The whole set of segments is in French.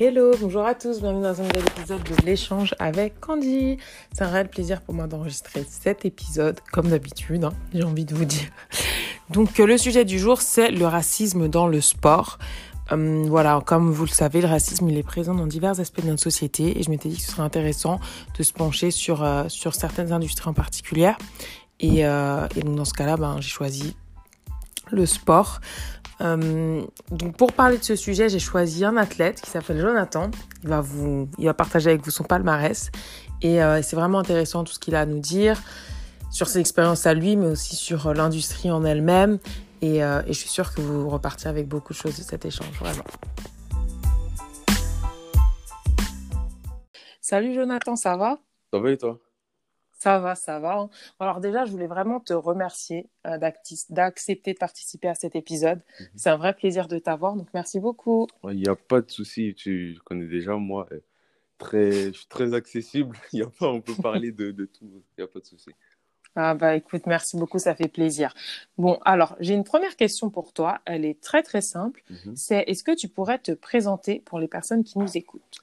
Hello, bonjour à tous, bienvenue dans un nouvel épisode de l'échange avec Candy. C'est un réel plaisir pour moi d'enregistrer cet épisode, comme d'habitude, hein, j'ai envie de vous dire. Donc euh, le sujet du jour, c'est le racisme dans le sport. Hum, voilà, comme vous le savez, le racisme, il est présent dans divers aspects de notre société et je m'étais dit que ce serait intéressant de se pencher sur, euh, sur certaines industries en particulier. Et, euh, et donc dans ce cas-là, ben, j'ai choisi le sport. Euh, donc pour parler de ce sujet, j'ai choisi un athlète qui s'appelle Jonathan. Il va vous, il va partager avec vous son palmarès et euh, c'est vraiment intéressant tout ce qu'il a à nous dire sur ses expériences à lui, mais aussi sur l'industrie en elle-même. Et, euh, et je suis sûre que vous repartirez avec beaucoup de choses de cet échange, vraiment. Salut Jonathan, ça va? Ça va et toi? Ça va, ça va. Alors déjà, je voulais vraiment te remercier euh, d'accepter de participer à cet épisode. Mhm. C'est un vrai plaisir de t'avoir, donc merci beaucoup. Il n'y a pas de souci, tu connais déjà moi, euh, très, je suis très accessible. Il y a pas, on peut parler de, de tout, il n'y a pas de souci. Ah bah écoute, merci beaucoup, ça fait plaisir. Bon, alors j'ai une première question pour toi. Elle est très très simple. Mhm. C'est est-ce que tu pourrais te présenter pour les personnes qui nous écoutent?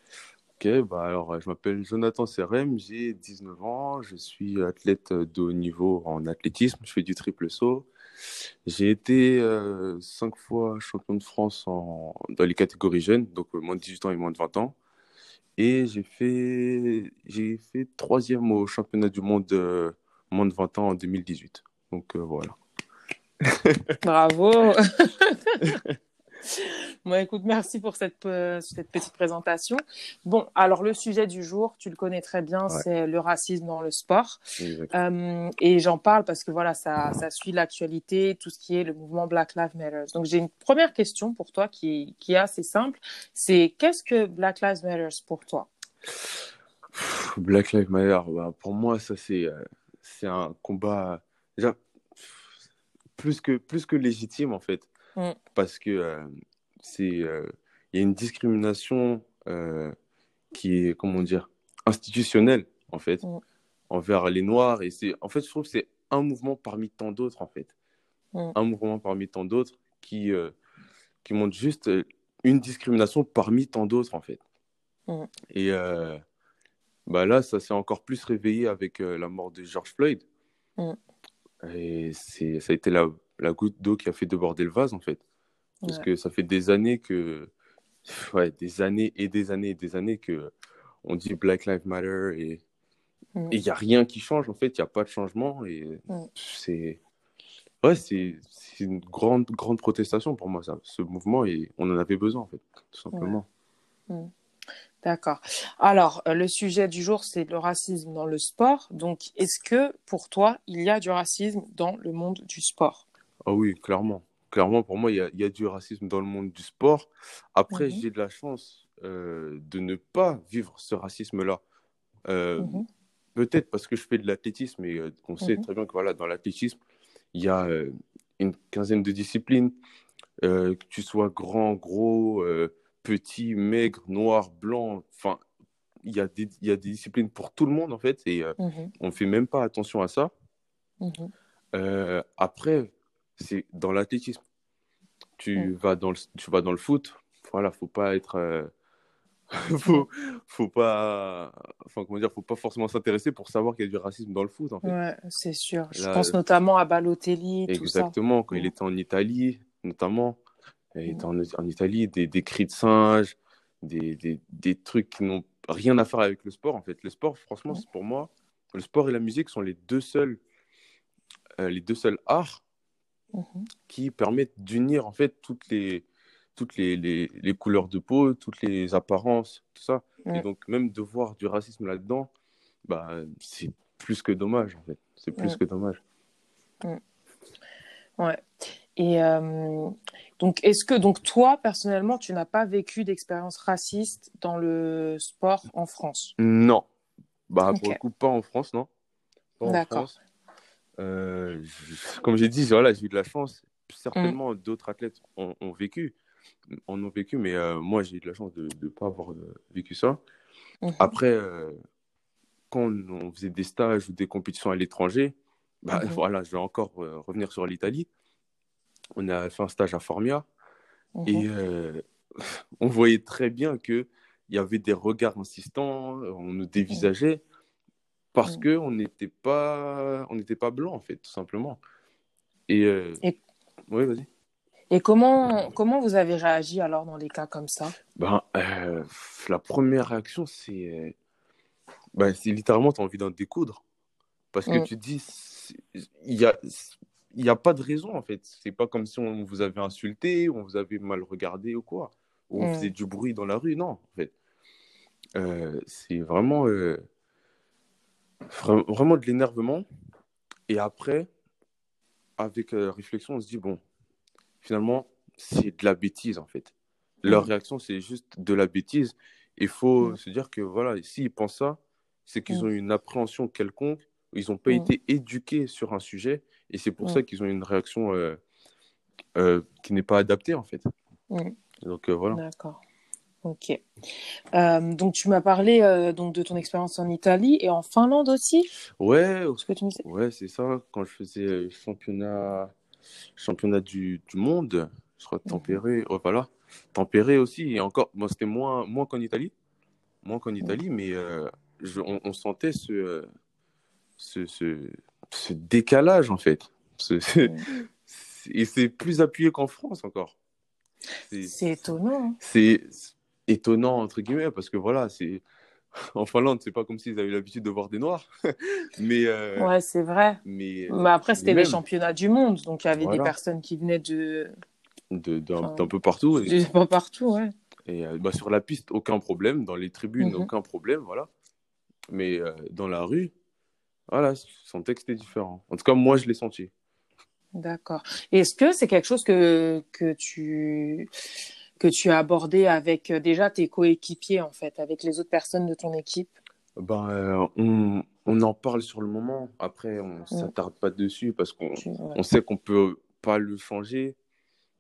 Ok, bah alors je m'appelle Jonathan Serem, j'ai 19 ans, je suis athlète de haut niveau en athlétisme, je fais du triple saut. J'ai été euh, cinq fois champion de France en, dans les catégories jeunes, donc euh, moins de 18 ans et moins de 20 ans. Et j'ai fait, j'ai fait troisième au championnat du monde euh, moins de 20 ans en 2018. Donc voilà. Bravo Bon, écoute, merci pour cette, euh, cette, petite présentation. Bon, alors le sujet du jour, tu le connais très bien, c'est le racisme dans le sport. Euh, et j'en parle parce que voilà, ça, ça suit l'actualité, tout ce qui est le mouvement Black Lives Matter. Donc j'ai une première question pour toi qui, qui est assez simple. C'est qu'est-ce que Black Lives Matter pour toi? Black Lives Matter, bah, pour moi, ça c'est euh, c'est un combat déjà plus que plus que légitime en fait Mm. Parce que euh, c'est euh, il y a une discrimination euh, qui est, comment dire, institutionnelle, en fait, mm. envers les Noirs. Et c'est, en fait, je trouve que c'est un mouvement parmi tant d'autres, en fait. Mm. Un mouvement parmi tant d'autres qui, qui montre juste une discrimination parmi tant d'autres, en fait. Et bah là, ça s'est encore plus réveillé avec la mort de George Floyd. Et c'est, ça a été la, la goutte d'eau qui a fait déborder le vase, en fait. Parce que ça fait des années que. Ouais, des années et des années et des années que on dit Black Lives Matter et mm. il n'y a rien qui change, en fait. Il n'y a pas de changement. Et mm. c'est. Ouais, c'est une grande, grande protestation pour moi, ça, ce mouvement. Et on en avait besoin, en fait, tout simplement. Mm. D'accord. Alors, euh, le sujet du jour, c'est le racisme dans le sport. Donc, est-ce que pour toi, il y a du racisme dans le monde du sport? Ah oui, clairement. Clairement, pour moi, il y a, y a, du racisme dans le monde du sport. Après, j'ai de la chance euh, de ne pas vivre ce racisme-là. Euh, mhm. Peut-être parce que je fais de l'athlétisme et euh, on sait mhm. très bien que voilà, dans l'athlétisme, il y a une quinzaine de disciplines. que tu sois grand, gros, petit, maigre, noir, blanc, enfin, il y, a des, il y a des disciplines pour tout le monde en fait et on ne fait même pas attention à ça. après, c'est dans l'athlétisme. Tu, vas dans le, tu vas dans le foot, voilà, faut pas être. Euh, faut, faut pas. Enfin, comment dire, faut pas forcément s'intéresser pour savoir qu'il y a du racisme dans le foot, en fait. Ouais, c'est sûr. Je pense notamment à Balotelli. Exactement, quand il était en Italie, notamment. Il était en, en Italie, des, des, cris de singe, des, des, des trucs qui n'ont rien à faire avec le sport, en fait. Le sport, franchement, pour moi, le sport et la musique sont les deux seuls, euh, les deux seuls arts Mhm. qui permettent d'unir en fait toutes les toutes les, les, les, couleurs de peau, toutes les apparences, tout ça. Et donc même de voir du racisme là-dedans, bah, c'est plus que dommage en fait. C'est plus que dommage. Ouais. Et euh, donc, est-ce que donc toi personnellement, tu n'as pas vécu d'expérience raciste dans le sport en France? Non. Bah pour le coup, pas en France, non. D'accord. Euh, comme j'ai dit, voilà, j'ai eu de la chance. Certainement, mm. d'autres athlètes ont, vécu, en ont vécu, mais euh, moi, j'ai eu de la chance de ne pas avoir euh, vécu ça. Mm-hmm. Après, quand on faisait des stages ou des compétitions à l'étranger, bah, mm-hmm. voilà, je vais encore revenir sur l'Italie. On a fait un stage à Formia et mm-hmm. on voyait très bien que il y avait des regards insistants, on nous dévisageait parce que qu'on n'était pas, on n'était pas blanc, en fait, tout simplement. Et, euh, vas-y. Et comment, comment vous avez réagi alors dans les cas comme ça? Ben, euh, La première réaction, c'est ben, littéralement, tu as envie d'en découdre. Parce que mm. tu te dis, il n'y a, y a pas de raison en fait. C'est pas comme si on vous avait insulté, on vous avait mal regardé ou quoi. Ou on mm. faisait du bruit dans la rue. Non, en fait. Euh, c'est vraiment, euh, vraiment de l'énervement. Et après, avec la réflexion, on se dit, bon, finalement, c'est de la bêtise en fait. Leur mm. réaction, c'est juste de la bêtise. Il faut mm. se dire que voilà, s'ils pensent ça, c'est qu'ils mm. ont une appréhension quelconque, ils n'ont pas été éduqués sur un sujet, et c'est pour ça qu'ils ont une réaction euh, euh, qui n'est pas adaptée en fait. Donc euh, voilà. D'accord. Ok. donc tu m'as parlé donc de ton expérience en Italie et en Finlande aussi. Ouais. Ce que tu me Ouais, c'est ça. Quand je faisais championnat championnat du, du monde, je crois mhm. tempéré, oh, voilà, tempéré aussi. Et encore, bon, c'était moins, moins qu'en Italie, moins qu'en Italie, mais euh, je, on, sentait ce, ce, ce, décalage en fait. et c'est plus appuyé qu'en France encore. C'est étonnant. Hein. C'est étonnant entre guillemets parce que voilà, c'est en Finlande, c'est pas comme s'ils avaient l'habitude de voir des noirs. mais euh, ouais, c'est vrai. Mais, mais après, c'était les championnats du monde, donc il y avait des personnes qui venaient de d'un peu partout. Et... Pas partout, ouais. Et euh, bah, sur la piste, aucun problème. Dans les tribunes, mhm. aucun problème, voilà. Mais euh, dans la rue, voilà, son texte est différent. En tout cas, moi, je l'ai senti. D'accord. Est-ce que c'est quelque chose que, que tu que tu as abordé avec euh, déjà tes coéquipiers, en fait, avec les autres personnes de ton équipe? Ben, euh, on, on, en parle sur le moment. Après, on ne mm. s'attarde pas dessus parce qu'on on sait qu'on peut pas le changer.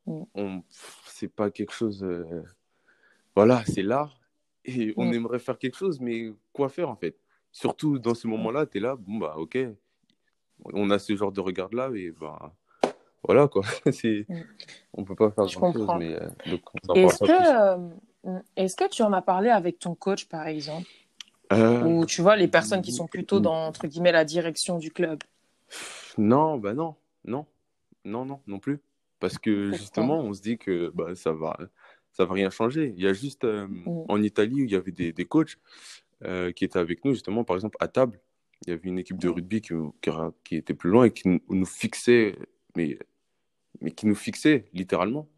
Mm. On, c'est pas quelque chose. Euh, voilà, c'est là. Et on mm. aimerait faire quelque chose, mais quoi faire en fait? Surtout dans ce moment-là, tu es là, bon, bah, ok. On a ce genre de regard-là, et bah, voilà quoi. c'est... Mm. On peut pas faire grand-chose. Mais, euh, est-ce, que, euh, est-ce que tu en as parlé avec ton coach par exemple? Euh, Ou tu vois les personnes qui sont plutôt dans entre guillemets la direction du club? Non, bah non, non, non, non, non plus. Parce que justement, on se dit que bah, ça va, ça va rien changer. Il y a juste mm. en Italie où il y avait des, des coachs qui étaient avec nous justement, par exemple à table. Il y avait une équipe de rugby qui, qui, qui était plus loin et qui nous, nous fixait mais mais qui nous fixait littéralement.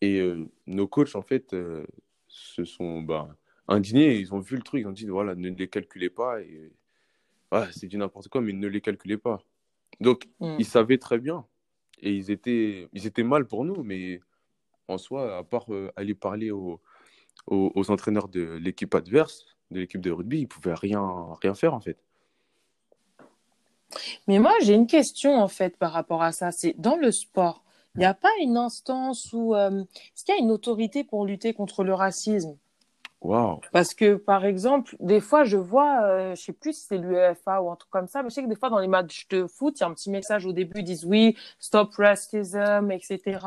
Et euh, nos coachs, en fait, euh, se sont bah, indignés. Ils ont vu le truc. Ils ont dit voilà, ne les calculez pas. Et, voilà, c'est du n'importe quoi, mais ne les calculez pas. Donc, mm. ils savaient très bien. Et ils étaient, ils étaient mal pour nous. Mais en soi, à part euh, aller parler aux, aux, entraîneurs de l'équipe adverse, de l'équipe de rugby, ils pouvaient rien, rien faire, en fait. Mais moi, j'ai une question en fait par rapport à ça. C'est dans le sport, il n'y a pas une instance où euh, est-ce qu'il y a une autorité pour lutter contre le racisme? Wow. Parce que, par exemple, des fois, je vois, euh, je sais plus si c'est l'UEFA ou un truc comme ça, mais je sais que des fois, dans les matchs de foot, il y a un petit message au début, ils disent oui, stop racism, etc.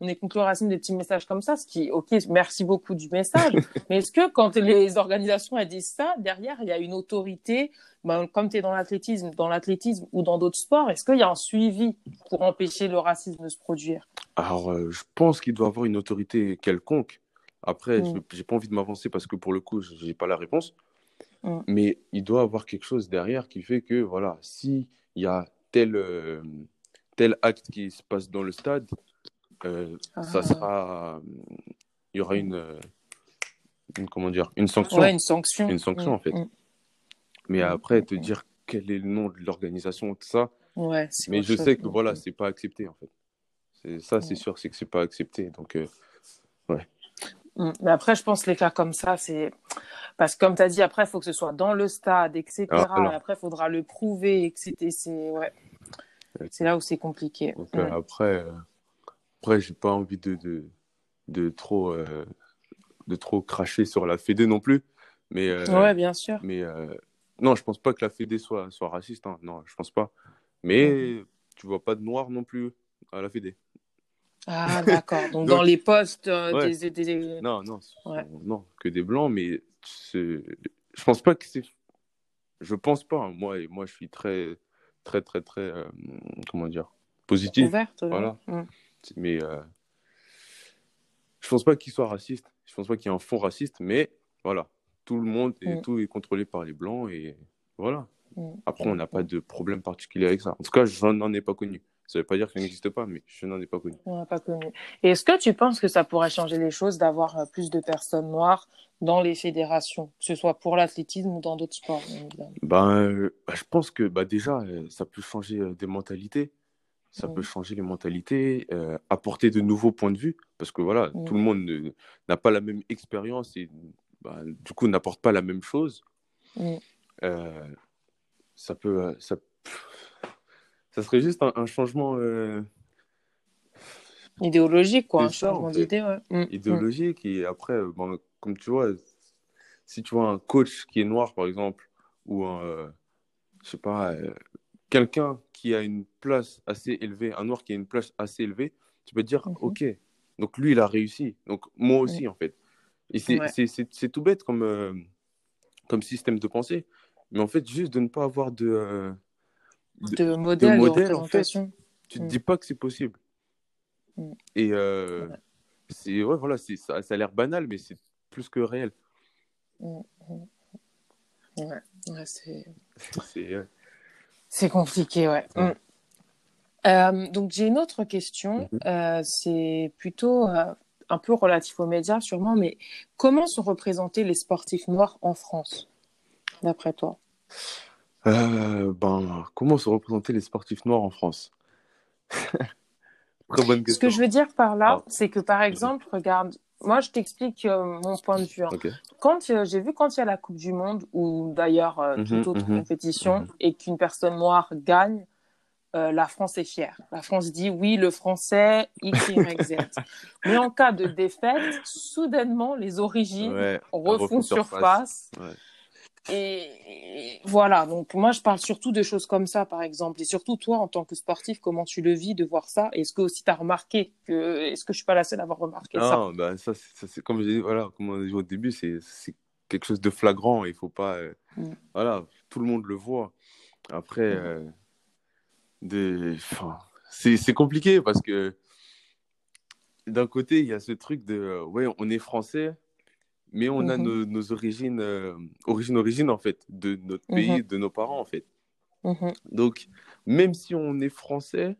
On est contre le racisme, des petits messages comme ça, ce qui, ok, merci beaucoup du message. mais est-ce que quand les organisations, elles disent ça, derrière, il y a une autorité, ben, comme tu es dans l'athlétisme, dans l'athlétisme ou dans d'autres sports, est-ce qu'il y a un suivi pour empêcher le racisme de se produire? Alors, euh, je pense qu'il doit avoir une autorité quelconque après, je j'ai pas envie de m'avancer parce que pour le coup, j'ai pas la réponse. Mais il doit avoir quelque chose derrière qui fait que, voilà, s'il y a tel, euh, tel acte qui se passe dans le stade, euh, ça ah. sera. Il y aura une, une. Comment dire Une sanction. Ouais, une sanction. Une sanction, en fait. Mais après, te dire quel est le nom de l'organisation, tout ça. Ouais, mais je sais que, voilà, c'est pas accepté, en fait. Ça, c'est sûr, c'est que c'est pas accepté. Donc, euh. Mm. Mais après, je pense que les cas comme ça, c'est parce que comme tu as dit, après, il faut que ce soit dans le stade, etc. Ah, après, il faudra le prouver, etc. C'est ouais. là où c'est compliqué. Euh, après, euh... après j'ai pas envie de, de, de trop, euh... de trop cracher sur la Fédé non plus. Mais, euh, ouais, bien sûr. Mais non, je pense pas que la Fédé soit, soit raciste. Hein. Non, je pense pas. Mais tu vois pas de noir non plus à la Fédé. Ah, d'accord. Donc, dans les postes euh, des, Non, non, non, que des blancs, mais je pense pas que c'est. Je pense pas. Hein. Moi, moi, je suis très, très, très, très, euh, comment dire, positif. Ouverte. Voilà. Mais euh, je pense pas qu'il soit raciste. Je pense pas qu'il y ait un fond raciste, mais voilà, tout le monde et mm. tout est contrôlé par les blancs et voilà. Mm. Après, on n'a pas de problème particulier avec ça. En tout cas, je n'en ai pas connu. Ça ne veut pas dire que ça n'existe pas, mais je n'en ai pas connu. On pas connu. Et est-ce que tu penses que ça pourrait changer les choses d'avoir euh, plus de personnes noires dans les fédérations, que ce soit pour l'athlétisme ou dans d'autres sports ben, euh, Je pense que bah, déjà, euh, ça peut changer des mentalités. Ça mm. peut changer les mentalités, apporter de nouveaux points de vue, parce que voilà, mm. tout le monde n'a pas la même expérience et bah, du coup n'apporte pas la même chose. Mm. ça peut, ça, ça serait juste un, changement euh, idéologique, quoi, un changement d'idée. Mm, mm. Idéologique, et après, comme tu vois, si tu vois un coach qui est noir, par exemple, ou un, euh, je sais pas, euh, quelqu'un qui a une place assez élevée, un noir qui a une place assez élevée, tu peux te dire, mm-hmm. ok, donc lui, il a réussi, donc moi aussi, en fait. Et c'est tout bête comme, comme système de pensée, mais en fait, juste de ne pas avoir de de, modèle, de, en fait, tu te mm. dis pas que c'est possible. Mm. Et euh, c'est ouais, voilà, ça, ça a l'air banal, mais c'est plus que réel. Mm, ouais, c'est compliqué, ouais. Euh, donc j'ai une autre question. Mm-hmm. Euh, c'est plutôt un peu relatif aux médias, sûrement, mais comment sont représentés les sportifs noirs en France, d'après toi? Euh, ben, comment se représenter les sportifs noirs en France? Très bonne question. Ce que je veux dire par là, ah. c'est que par exemple, regarde, moi je t'explique euh, mon point de vue. Hein. Quand euh, j'ai vu quand il y a la Coupe du Monde ou d'ailleurs mhm, toute autre mhm, compétition mhm. et qu'une personne noire gagne, la France est fière. La France dit oui, le français X, Y, Z. Mais en cas de défaite, soudainement les origines refont surface. Et, voilà, donc moi je parle surtout de choses comme ça, par exemple. Et surtout toi, en tant que sportif, comment tu le vis de voir ça? Est-ce que aussi tu as remarqué que. Est-ce que je suis pas la seule à avoir remarqué ça? Non, bah, ça, c'est comme j'ai dit, voilà, comme on a dit au début, c'est quelque chose de flagrant. Il faut pas. Euh, mm. Voilà, tout le monde le voit. Après, mm. euh, c'est compliqué parce que d'un côté, il y a ce truc de. Euh, ouais, on est français mais on a mhm. nos, origines, euh, origines, origines, en fait, de notre mhm. pays, de nos parents, en fait. Mhm. Donc, même si on est français,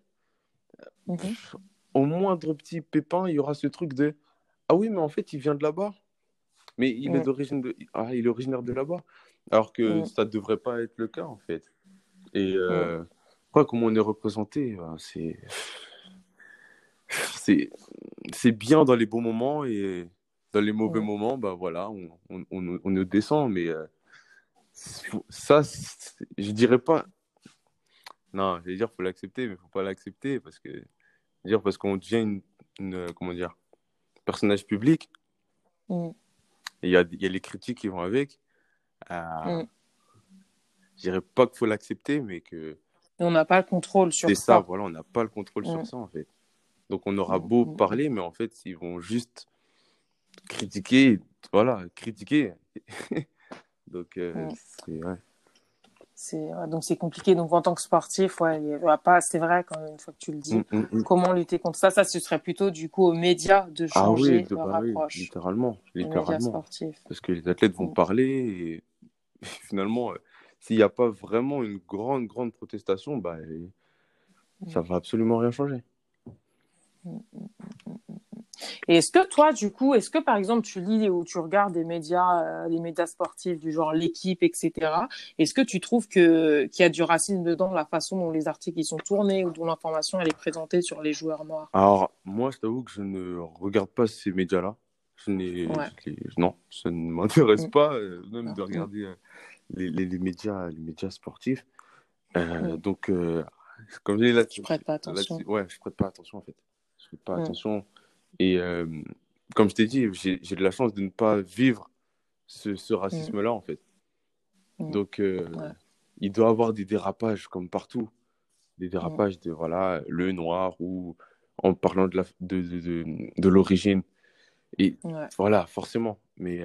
au moindre petit pépin, il y aura ce truc de Ah oui, mais en fait, il vient de là-bas. Mais il est d'origine de... ah, il est originaire de là-bas. Alors que ça ne devrait pas être le cas, en fait. Et euh, quoi, comment on est représenté, ben, c'est. C'est bien dans les bons moments et dans les mauvais moments, bah voilà, on, on, on, on descend, mais euh, ça, je dirais pas. Non, je vais dire, faut l'accepter, mais faut pas l'accepter parce que, dire, parce qu'on devient une, comment dire, personnage public. Mm. Il y, a, y a les critiques qui vont avec. Euh, mm. Je dirais pas qu'il faut l'accepter, mais que. On n'a pas le contrôle sur ça. C'est ça, voilà, on n'a pas le contrôle sur mm. ça, en fait. Donc on aura beau parler, mais en fait, ils vont juste critiquer, voilà, critiquer. donc, euh, c'est, ouais. Donc c'est compliqué. Donc en tant que sportif, ouais, il y a pas, c'est vrai quand une fois que tu le dis. Mm, mm, mm. Comment lutter contre ça? Ça, ce serait plutôt du coup aux médias de changer ah oui, de, leur bah approche. littéralement, littéralement. Parce que les athlètes vont parler et finalement, euh, s'il n'y a pas vraiment une grande, grande protestation, bah, ça va absolument rien changer. Et est-ce que toi, du coup, est-ce que par exemple tu lis ou tu regardes des médias, euh, les médias sportifs du genre l'équipe, etc. Est-ce que tu trouves que qu'il y a du racisme dedans, la façon dont les articles sont tournés ou dont l'information elle est présentée sur les joueurs noirs? Alors moi, je t'avoue que je ne regarde pas ces médias-là. Je n'ai, non, ça ne m'intéresse mm. pas euh, même de regarder euh, les, les, médias, les médias sportifs. Mm. Donc, comme je dis là, tu prêtes pas attention. Ouais, je prête pas attention en fait. Je prête pas mm. attention. Et euh, comme je t'ai dit, j'ai de la chance de ne pas vivre ce, ce racisme-là, en fait. Mm. Donc, euh, il doit y avoir des dérapages comme partout. Des dérapages de, voilà, le noir ou, en parlant de l'origine. De, de, Et voilà, forcément. Mais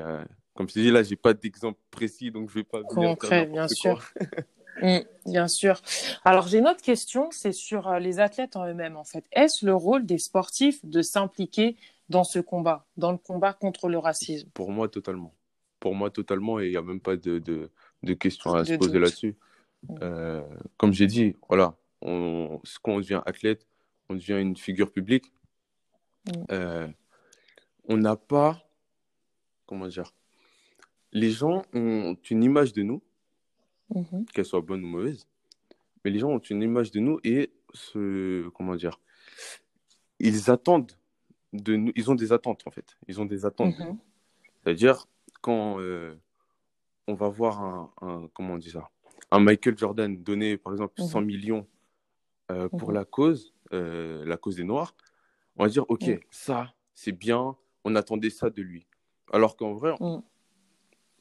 comme je te dis, là, j'ai pas d'exemple précis, donc je vais pas. Concret, bien sûr. Mm, bien sûr. Alors j'ai une autre question, c'est sur euh, les athlètes en eux-mêmes en fait. Est-ce le rôle des sportifs de s'impliquer dans ce combat, dans le combat contre le racisme? Pour moi totalement. Pour moi totalement et il n'y a même pas de, de, de questions à se poser là-dessus. Mm. Euh, comme j'ai dit, voilà, on, quand on devient athlète, on devient une figure publique. Mm. Euh, on n'a pas, comment dire, les gens ont une image de nous, mhm. qu'elle soit bonne ou mauvaise, mais les gens ont une image de nous et ce, comment dire, ils attendent de nous, ils ont des attentes en fait, ils ont des attentes. Mhm. C'est-à-dire quand euh, on va voir un, comment on dit ça, un Michael Jordan donner par exemple 100 mhm. millions euh, pour la cause, euh, la cause des Noirs, on va dire ok, ça c'est bien, on attendait ça de lui. Alors qu'en vrai,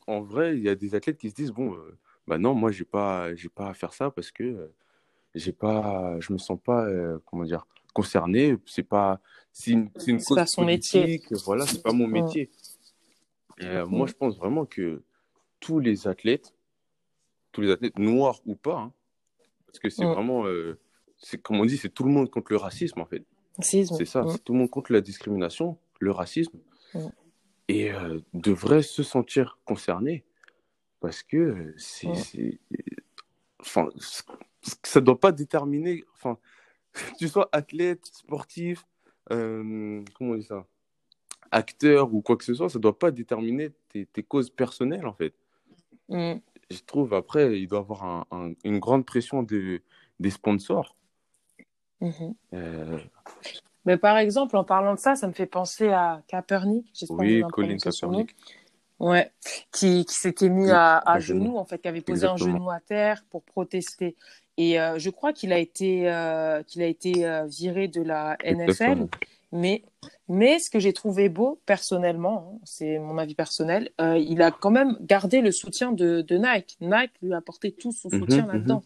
en vrai, il y a des athlètes qui se disent bon, euh, bah non, moi, j'ai pas, j'ai pas à faire ça parce que j'ai pas, je me sens pas, euh, comment dire, concerné. C'est pas, c'est une, c'est une pas son métier. Voilà, c'est pas mon métier. Moi, je pense vraiment que tous les athlètes, tous les athlètes noirs ou pas, hein, parce que c'est vraiment, c'est comme on dit, c'est tout le monde contre le racisme en fait. C'est ça, c'est tout le monde contre la discrimination, le racisme et devrait se sentir concerné parce que c'est, enfin, ça doit pas déterminer, enfin, tu sois athlète, sportif, euh, comment on dit ça, acteur ou quoi que ce soit, ça doit pas déterminer tes, tes causes personnelles en fait. Mm. Je trouve après, il doit y avoir un, une grande pression de, des sponsors. Mm-hmm. Euh, mais par exemple, en parlant de ça, ça me fait penser à Kaepernick. Oui, Colin Kaepernick. Ouais, qui, qui s'était mis à, à, genoux, en fait, qui avait posé un genou à terre pour protester. Et euh, je crois qu'il a été, euh, qu'il a été euh, viré de la NFL. Mais, mais ce que j'ai trouvé beau, personnellement, hein, c'est mon avis personnel, il a quand même gardé le soutien de, de Nike. Nike lui a apporté tout son mhm, soutien mhm. là-dedans.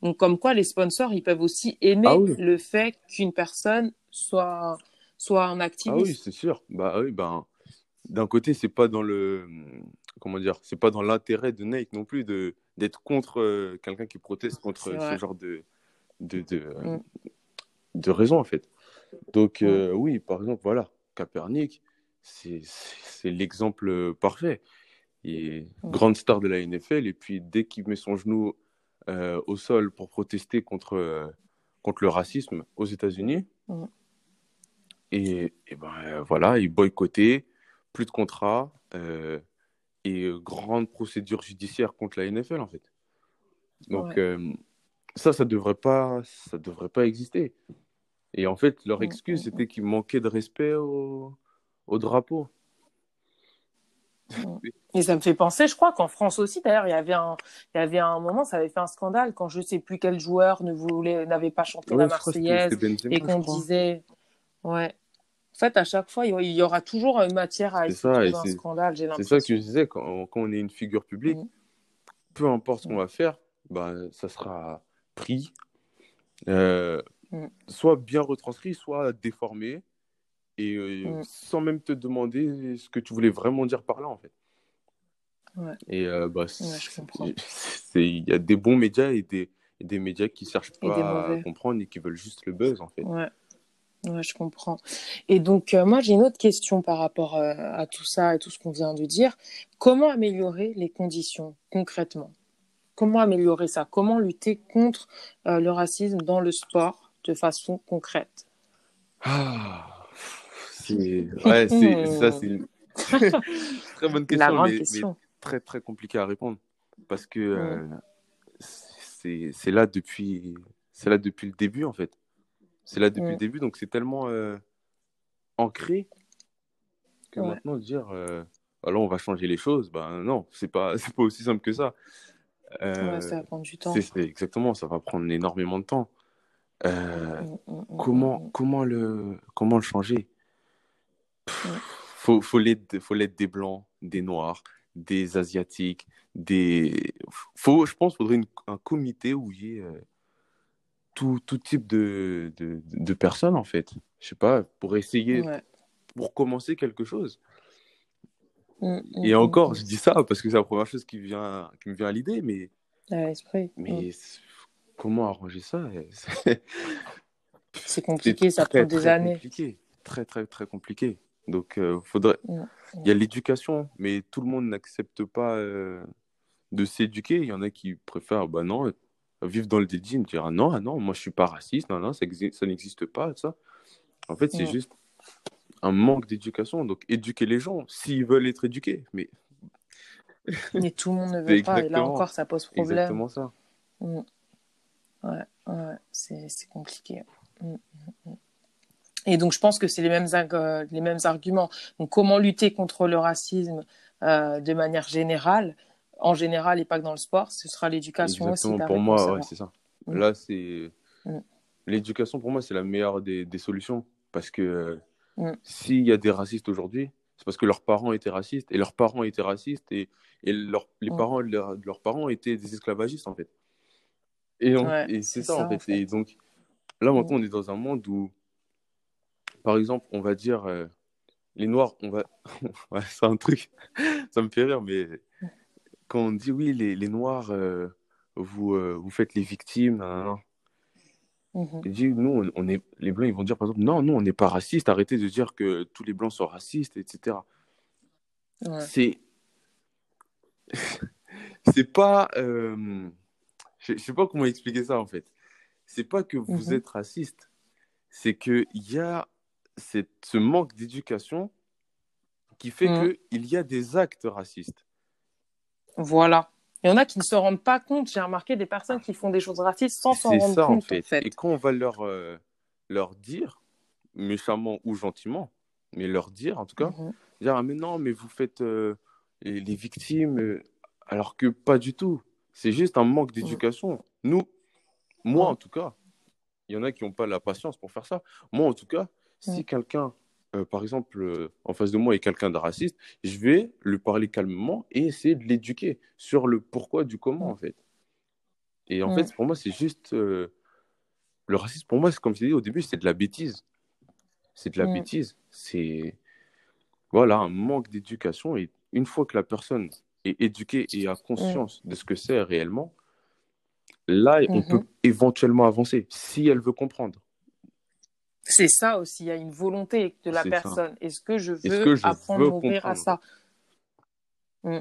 Donc, comme quoi, les sponsors, ils peuvent aussi aimer ah le fait qu'une personne soit, soit un activiste. Ah oui, c'est sûr. Bah oui, ben, d'un côté, c'est pas dans le, comment dire, c'est pas dans l'intérêt de Nike non plus de d'être contre euh, quelqu'un qui proteste contre ce genre de de, de, euh, mm. de raison en fait. Donc mm. euh, oui, par exemple, voilà, Kaepernick, c'est l'exemple parfait. Il est mm. grande star de la NFL et puis dès qu'il met son genou au sol pour protester contre, contre le racisme aux États-Unis, et, ben euh, voilà, il boycottait, plus de contrats euh, et euh, grande procédure judiciaire contre la NFL en fait. Donc ça, ça devrait pas, ça devrait pas exister. Et en fait, leur excuse c'était qu'il manquait de respect au, au drapeau. Et ça me fait penser, je crois qu'en France aussi, d'ailleurs, il y avait un, il y avait un moment, ça avait fait un scandale quand je sais plus quel joueur ne voulait, n'avait pas chanté la Marseillaise et qu'on disait, ouais, en fait, à chaque fois, il y aura toujours une matière à ça, un scandale, C'est ça que je disais, quand, on est une figure publique, mm. peu importe ce qu'on va faire, bah, ça sera pris, euh, mm. soit bien retranscrit, soit déformé, et euh, sans même te demander ce que tu voulais vraiment dire par là, en fait. Ouais. Et euh, bah, il y a des bons médias et des, des médias qui ne cherchent pas à comprendre et qui veulent juste le buzz, en fait. Ouais. Ouais, je comprends. Et donc, euh, moi, j'ai une autre question par rapport euh, à tout ça et tout ce qu'on vient de dire. Comment améliorer les conditions concrètement? Comment améliorer ça? Comment lutter contre euh, le racisme dans le sport de façon concrète? Ah, c'est ouais, ça, c'est une très bonne question, mais, question. très très compliqué à répondre parce que mm. c'est là depuis c'est là depuis le début en fait. C'est là depuis le début, donc c'est tellement euh, ancré que maintenant dire euh, alors on va changer les choses, ben non, c'est pas, pas aussi simple que ça. Euh, ça va prendre du temps. C'est, exactement, ça va prendre énormément de temps. Mm, mm, mm, comment, comment, le, comment le changer? Faut, faut faut des blancs, des noirs, des asiatiques, des. Faut, je pense qu'il faudrait un comité où il y ait tout, tout type de, de, de, personnes, en fait. Je sais pas, pour essayer, pour commencer quelque chose. Mm, mm, et encore, mm, je dis ça parce que c'est la première chose qui, vient, qui me vient à l'idée, mais. Mais comment arranger ça? C'est compliqué, ça prend des années. Compliqué. Très, très, très compliqué. Donc, euh, faudrait. Il y a l'éducation, mais tout le monde n'accepte pas euh, de s'éduquer. Il y en a qui préfèrent, bah non, vivre dans le dédit, me dire ah non, ah non, moi je suis pas raciste, non, non, ça, ça n'existe pas, ça. En fait, c'est juste un manque d'éducation. Donc, éduquer les gens s'ils veulent être éduqués. Mais, mais tout le monde ne veut pas. Et là encore, ça pose problème. Exactement ça. Mm. Ouais, ouais c'est compliqué. Mm, mm, et donc, je pense que c'est les mêmes, euh, les mêmes arguments. Donc, comment lutter contre le racisme euh, de manière générale, en général et pas que dans le sport, ce sera l'éducation aussi. Pour moi, ouais, c'est ça. Là, c'est. L'éducation, pour moi, c'est la meilleure des, des solutions. Parce que Mm. S'il y a des racistes aujourd'hui, c'est parce que leurs parents étaient racistes et leurs parents étaient racistes et, et leur, les mm. parents de, leurs parents étaient des esclavagistes en fait. Et, et c'est ça, en fait. Et donc là mm. maintenant on est dans un monde où, par exemple, on va dire euh, les Noirs, on va, c'est un truc, ça me fait rire, mais quand on dit oui les, les Noirs, euh, vous euh, vous faites les victimes, dit, nous, on est, les Blancs, ils vont dire, par exemple, non, nous, on n'est pas raciste, arrêtez de dire que tous les Blancs sont racistes, etc. C'est. c'est pas. Euh... Je sais pas comment expliquer ça, en fait. C'est pas que vous mhm. êtes raciste, c'est qu'il y a cette, ce manque d'éducation qui fait mhm. qu'il y a des actes racistes. Voilà. Il y en a qui ne se rendent pas compte. J'ai remarqué des personnes qui font des choses racistes sans s'en rendre ça, compte. En fait. Et quand on va leur, euh, leur dire, méchamment ou gentiment, mais leur dire en tout cas, mhm. dire ah, mais non, mais vous faites euh, les, victimes, euh, alors que pas du tout. C'est juste un manque d'éducation. Nous, moi en tout cas, il y en a qui n'ont pas la patience pour faire ça. Moi en tout cas, si quelqu'un euh, par exemple, euh, en face de moi est quelqu'un de raciste, je vais lui parler calmement et essayer de l'éduquer sur le pourquoi du comment, en fait. Et en fait, pour moi, c'est juste. Euh, le racisme, pour moi, c'est comme je dit au début, c'est de la bêtise. C'est de la bêtise. C'est. Voilà, un manque d'éducation. Et une fois que la personne est éduquée et a conscience de ce que c'est réellement, là, on mm-hmm. peut éventuellement avancer si elle veut comprendre. C'est ça aussi, il y a une volonté de la personne. Est-ce que je veux apprendre à m'ouvrir à ça? Mm.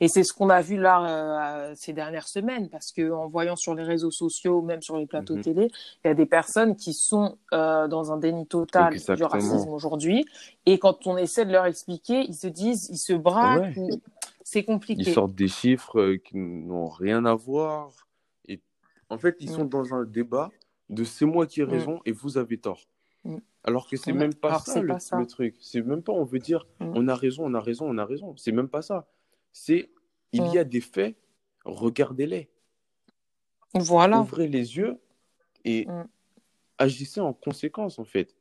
Et c'est ce qu'on a vu là euh, ces dernières semaines, parce que en voyant sur les réseaux sociaux, même sur les plateaux mhm. télé, il y a des personnes qui sont euh, dans un déni total du racisme aujourd'hui, et quand on essaie de leur expliquer, ils se disent, ils se braquent, c'est compliqué. Ils sortent des chiffres euh, qui n'ont rien à voir, et en fait, ils mm. sont dans un débat de c'est moi qui ai mm. raison et vous avez tort. Mm. Alors que c'est même pas, ça, le, truc. C'est même pas on veut dire mm. on a raison, on a raison, on a raison. C'est même pas ça. C'est il y mm. a des faits, regardez-les. Voilà. Ouvrez les yeux et agissez en conséquence en fait.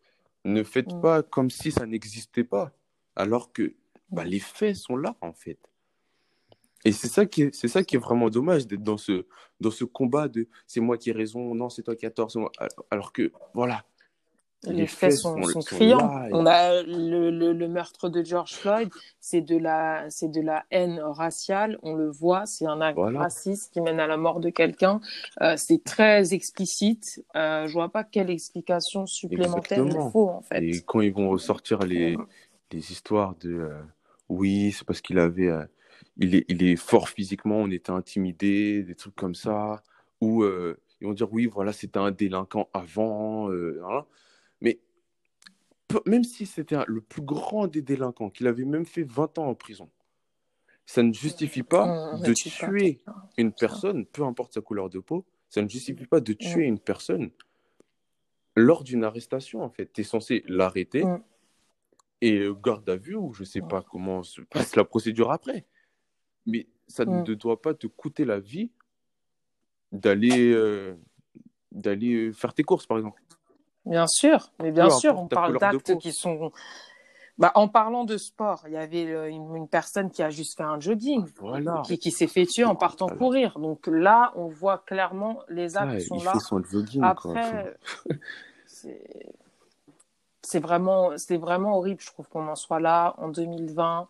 Ne faites pas comme si ça n'existait pas, alors que bah, les faits sont là en fait. Et c'est ça qui est, c'est ça qui est vraiment dommage d'être dans ce, dans ce combat de c'est moi qui ai raison, non c'est toi qui as tort, alors que voilà, les, faits, sont, criants. On a le, le, meurtre de George Floyd, c'est de la c'est de la haine raciale, on le voit, c'est un acte raciste qui mène à la mort de quelqu'un. Euh, c'est très explicite. Euh, je vois pas quelle explication supplémentaire il faut en fait. Et quand ils vont ressortir les, les histoires de euh, oui, c'est parce qu'il avait euh, il est il est fort physiquement, on était intimidé, des trucs comme ça, ou ils vont dire oui, voilà, c'était un délinquant avant. Mais même si c'était le plus grand des délinquants, qu'il avait même fait 20 ans en prison, ça ne justifie pas de tuer une personne, peu importe sa couleur de peau, ça ne justifie pas de tuer une personne lors d'une arrestation, en fait. Tu es censé l'arrêter et euh, garde à vue, ou je ne sais pas comment se passe la procédure après. Mais ça ne doit pas te coûter la vie d'aller euh, d'aller faire tes courses, par exemple. Bien sûr, mais bien sûr, on parle d'actes qui sont Bah, en parlant de sport, il y avait une, personne qui a juste fait un jogging, voilà. qui, qui s'est fait tuer en partant courir. Donc là, on voit clairement les actes sont là. son jogging, Après, c'est vraiment, c'est vraiment horrible, je trouve qu'on en soit là en 2020.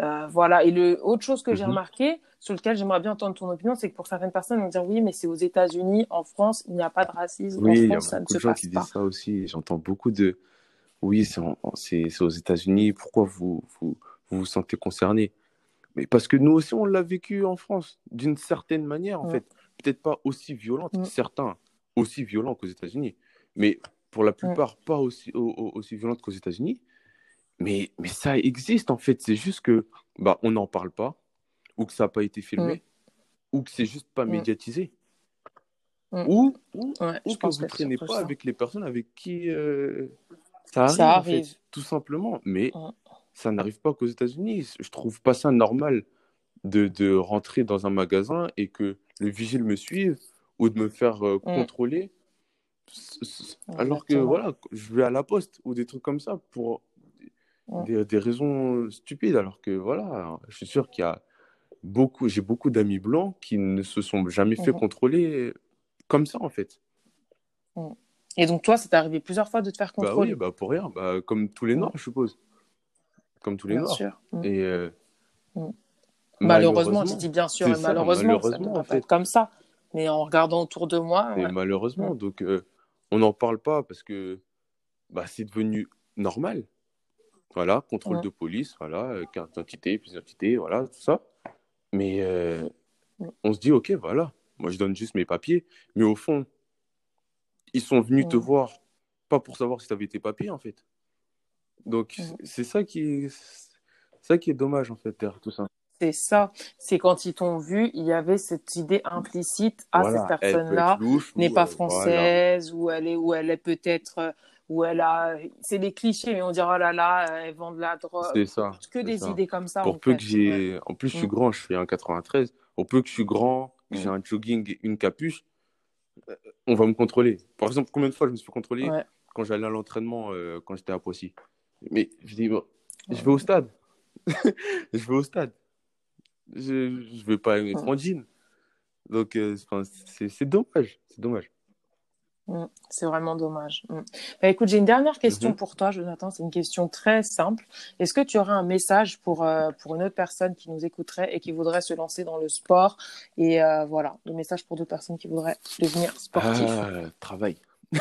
Euh, voilà. Et le autre chose que j'ai mhm. remarqué, sur lequel j'aimerais bien entendre ton opinion, c'est que pour certaines personnes, on va dire oui, mais c'est aux États-Unis, en France, il n'y a pas de racisme. Oui, il y a beaucoup de gens qui disent ça aussi. J'entends beaucoup de oui, c'est aux États-Unis, pourquoi vous, vous, vous sentez concerné Mais parce que nous aussi, on l'a vécu en France, d'une certaine manière, en fait. Peut-être pas aussi violente, certains aussi violents qu'aux États-Unis, mais pour la plupart, pas aussi, aussi violente qu'aux États-Unis. Mais, mais ça existe, en fait. C'est juste que bah, on n'en parle pas, ou que ça n'a pas été filmé, ou que c'est juste pas médiatisé. Ou, ou, que vous ne traînez pas avec les personnes avec qui euh, ça arrive, tout simplement. Mais ça n'arrive pas qu'aux États-Unis. Je trouve pas ça normal de, de, rentrer dans un magasin et que le vigile me suive ou de me faire euh, contrôler. Alors que voilà, je vais à la poste ou des trucs comme ça pour des, des, raisons stupides. Alors que voilà, je suis sûr qu'il y a beaucoup, j'ai beaucoup d'amis blancs qui ne se sont jamais fait contrôler comme ça en fait. Et donc, toi, c'est arrivé plusieurs fois de te faire contrôler Bah oui, bah pour rien. Bah, comme tous les Noirs, je suppose. Comme tous les bien Noirs. Sûr. Mm. Et euh, malheureusement, je dis bien sûr, malheureusement, ça, ne pas être comme ça. Mais en regardant autour de moi. Et malheureusement, donc euh, on n'en parle pas parce que bah, c'est devenu normal. Voilà, contrôle de police, voilà, euh, carte d'identité, pièce d'identité, voilà, tout ça. Mais on se dit, ok, voilà, moi je donne juste mes papiers. Mais au fond, ils sont venus te voir, pas pour savoir si tu avais tes papiers, en fait. Donc, c'est ça qui est... ça qui est dommage, en fait, derrière tout ça. C'est ça. C'est quand ils t'ont vu, il y avait cette idée implicite à ah, cette personne-là n'est pas euh, française ou elle est ou elle est peut-être euh, ou elle a. C'est des clichés, mais on dira oh là là, elle vend de la drogue. C'est ça. Que des idées comme ça. Pour peu que j'ai. En plus, je suis mm. grand, je fais un 93. Pour peu que je suis grand, que j'ai mm. un jogging, une capuche, on va me contrôler. Par exemple, combien de fois je me suis contrôlé quand j'allais à l'entraînement euh, quand j'étais à Poissy? Mais je dis, je vais au stade. je vais au stade. Je ne vais pas être en jean. Donc, euh, c'est dommage. C'est dommage. Mm, c'est vraiment dommage. Mm. Bah, écoute, j'ai une dernière question mhm. pour toi, Jonathan. C'est une question très simple. Est-ce que tu aurais un message pour, euh, pour une autre personne qui nous écouterait et qui voudrait se lancer dans le sport Et euh, voilà, le message pour d'autres personnes qui voudraient devenir sportif. Ah, travail.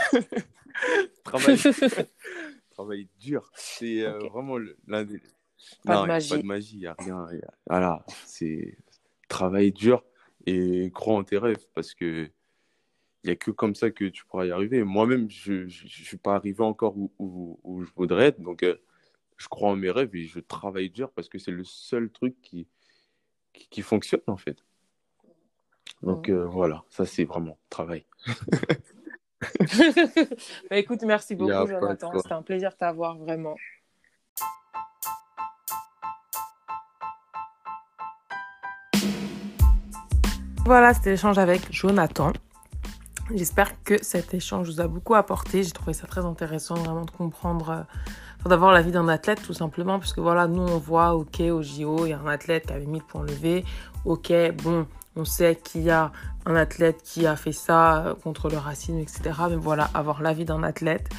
travail. travail dur. C'est euh, vraiment l'un des. Pas de magie. Pas de magie, il n'y a rien. Voilà, c'est travail dur et crois en tes rêves parce que il n'y a que comme ça que tu pourras y arriver. Moi-même, je ne suis pas arrivé encore où, où, je voudrais être. Donc, euh, je crois en mes rêves et je travaille dur parce que c'est le seul truc qui, qui, fonctionne, en fait. Donc, euh, voilà, ça, c'est vraiment travail. bah, écoute, merci beaucoup, Jonathan. C'était un plaisir de t'avoir, vraiment. Voilà, c'était l'échange avec Jonathan. J'espère que cet échange vous a beaucoup apporté. J'ai trouvé ça très intéressant vraiment de comprendre, euh, d'avoir la vie d'un athlète tout simplement, parce que voilà, nous on voit, ok, au JO, il y a un athlète qui avait mis le point levé, ok, bon, on sait qu'il y a un athlète qui a fait ça euh, contre le racisme, etc. Mais voilà, avoir la vie d'un athlète,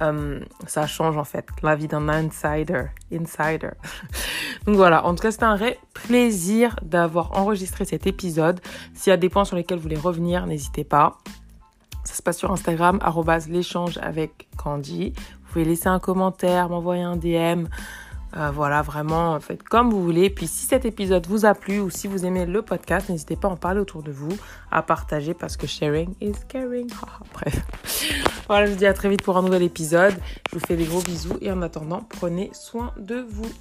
euh, ça change en fait la vie d'un insider. Insider. Donc voilà, en tout cas, c'était un vrai plaisir d'avoir enregistré cet épisode. S'il y a des points sur lesquels vous voulez revenir, n'hésitez pas. Ça se passe sur Instagram, l'échange avec Candy. Vous pouvez laisser un commentaire, m'envoyer un DM. Euh, voilà, vraiment, faites comme vous voulez. Puis si cet épisode vous a plu ou si vous aimez le podcast, n'hésitez pas à en parler autour de vous, à partager parce que sharing is caring. Bref. Voilà, je vous dis à très vite pour un nouvel épisode. Je vous fais des gros bisous et en attendant, prenez soin de vous.